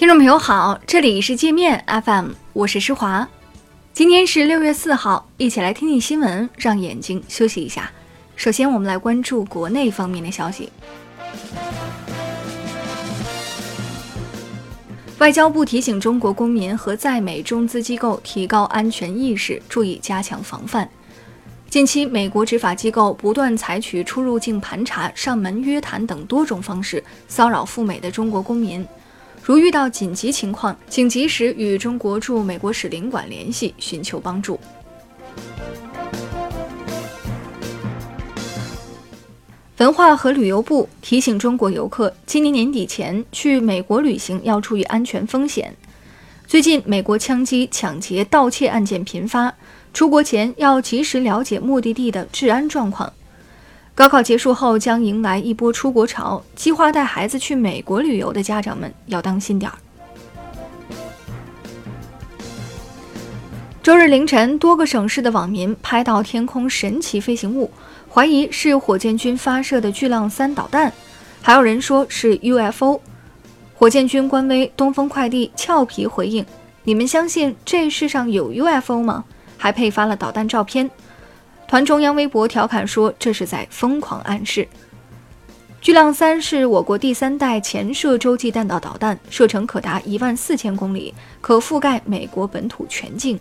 听众朋友好，这里是界面 FM，我是施华。今天是六月四号，一起来听听新闻，让眼睛休息一下。首先，我们来关注国内方面的消息。外交部提醒中国公民和在美中资机构提高安全意识，注意加强防范。近期，美国执法机构不断采取出入境盘查、上门约谈等多种方式骚扰赴美的中国公民。如遇到紧急情况，请及时与中国驻美国使领馆联系，寻求帮助。文化和旅游部提醒中国游客，今年年底前去美国旅行要注意安全风险。最近，美国枪击、抢劫、盗窃案件频发，出国前要及时了解目的地的治安状况。高考结束后将迎来一波出国潮，计划带孩子去美国旅游的家长们要当心点儿。周日凌晨，多个省市的网民拍到天空神奇飞行物，怀疑是火箭军发射的巨浪三导弹，还有人说是 UFO。火箭军官微东风快递俏皮回应：“你们相信这世上有 UFO 吗？”还配发了导弹照片。团中央微博调侃说：“这是在疯狂暗示。”巨浪三是我国第三代潜射洲际弹道导弹，射程可达一万四千公里，可覆盖美国本土全境。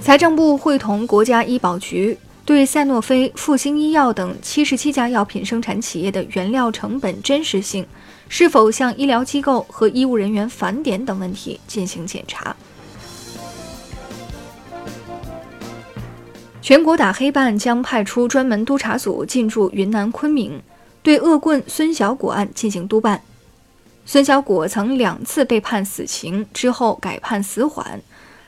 财政部会同国家医保局对赛诺菲、复星医药等七十七家药品生产企业的原料成本真实性、是否向医疗机构和医务人员返点等问题进行检查。全国打黑办将派出专门督查组进驻云南昆明，对恶棍孙小果案进行督办。孙小果曾两次被判死刑，之后改判死缓，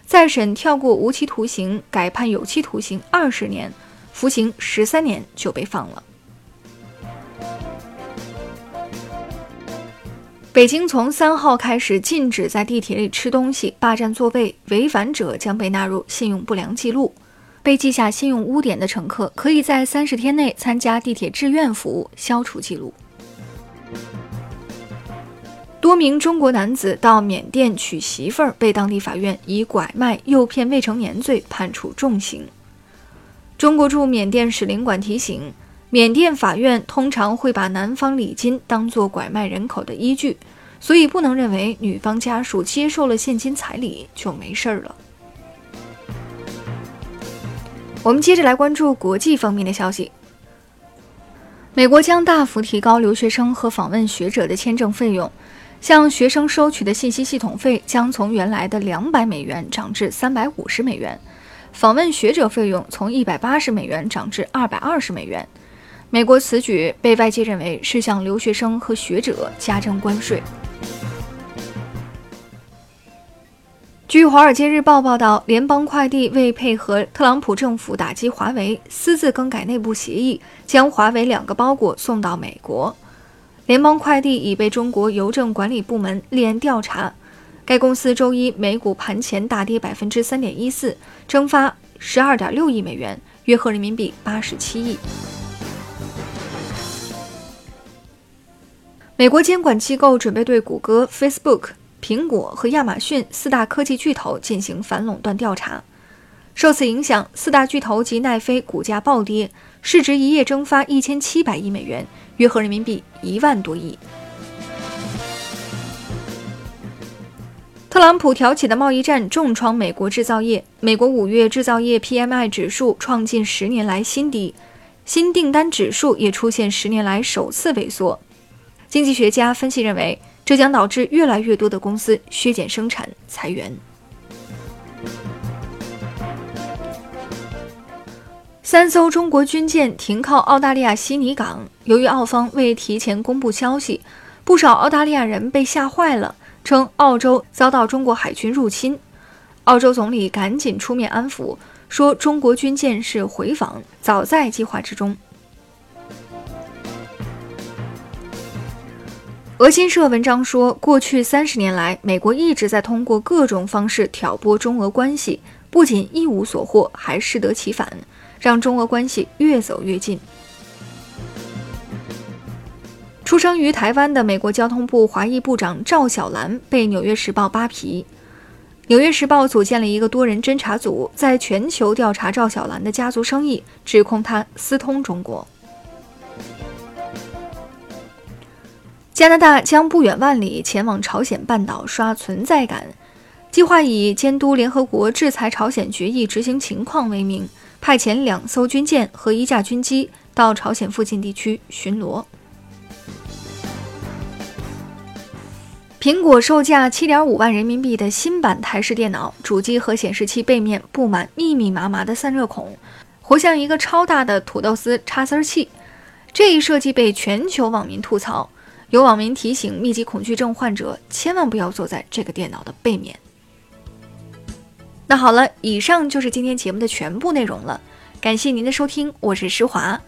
再审跳过无期徒刑，改判有期徒刑二十年，服刑十三年就被放了。北京从三号开始禁止在地铁里吃东西、霸占座位，违反者将被纳入信用不良记录。被记下信用污点的乘客，可以在三十天内参加地铁志愿服务，消除记录。多名中国男子到缅甸娶媳妇儿，被当地法院以拐卖、诱骗未成年罪判处重刑。中国驻缅甸使领馆提醒，缅甸法院通常会把男方礼金当作拐卖人口的依据，所以不能认为女方家属接受了现金彩礼就没事儿了。我们接着来关注国际方面的消息。美国将大幅提高留学生和访问学者的签证费用，向学生收取的信息系统费将从原来的两百美元涨至三百五十美元，访问学者费用从一百八十美元涨至二百二十美元。美国此举被外界认为是向留学生和学者加征关税。据《华尔街日报》报道，联邦快递为配合特朗普政府打击华为，私自更改内部协议，将华为两个包裹送到美国。联邦快递已被中国邮政管理部门立案调查。该公司周一美股盘前大跌百分之三点一四，蒸发十二点六亿美元，约合人民币八十七亿。美国监管机构准备对谷歌、Facebook。苹果和亚马逊四大科技巨头进行反垄断调查，受此影响，四大巨头及奈飞股价暴跌，市值一夜蒸发一千七百亿美元，约合人民币一万多亿。特朗普挑起的贸易战重创美国制造业，美国五月制造业 PMI 指数创近十年来新低，新订单指数也出现十年来首次萎缩。经济学家分析认为。这将导致越来越多的公司削减生产、裁员。三艘中国军舰停靠澳大利亚悉尼港，由于澳方未提前公布消息，不少澳大利亚人被吓坏了，称澳洲遭到中国海军入侵。澳洲总理赶紧出面安抚，说中国军舰是回访，早在计划之中。俄新社文章说，过去三十年来，美国一直在通过各种方式挑拨中俄关系，不仅一无所获，还适得其反，让中俄关系越走越近。出生于台湾的美国交通部华裔部长赵小兰被《纽约时报》扒皮，《纽约时报》组建了一个多人侦查组，在全球调查赵小兰的家族生意，指控他私通中国。加拿大将不远万里前往朝鲜半岛刷存在感，计划以监督联合国制裁朝鲜决议执行情况为名，派遣两艘军舰和一架军机到朝鲜附近地区巡逻。苹果售价七点五万人民币的新版台式电脑，主机和显示器背面布满密密麻麻的散热孔，活像一个超大的土豆丝插丝器。这一设计被全球网民吐槽，有网民提醒密集恐惧症患者千万不要坐在这个电脑的背面。那好了，以上就是今天节目的全部内容了，感谢您的收听，我是施华，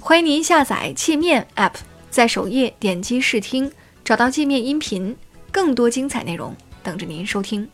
欢迎您下载界面 App，在首页点击试听，找到界面音频。更多精彩内容等着您收听。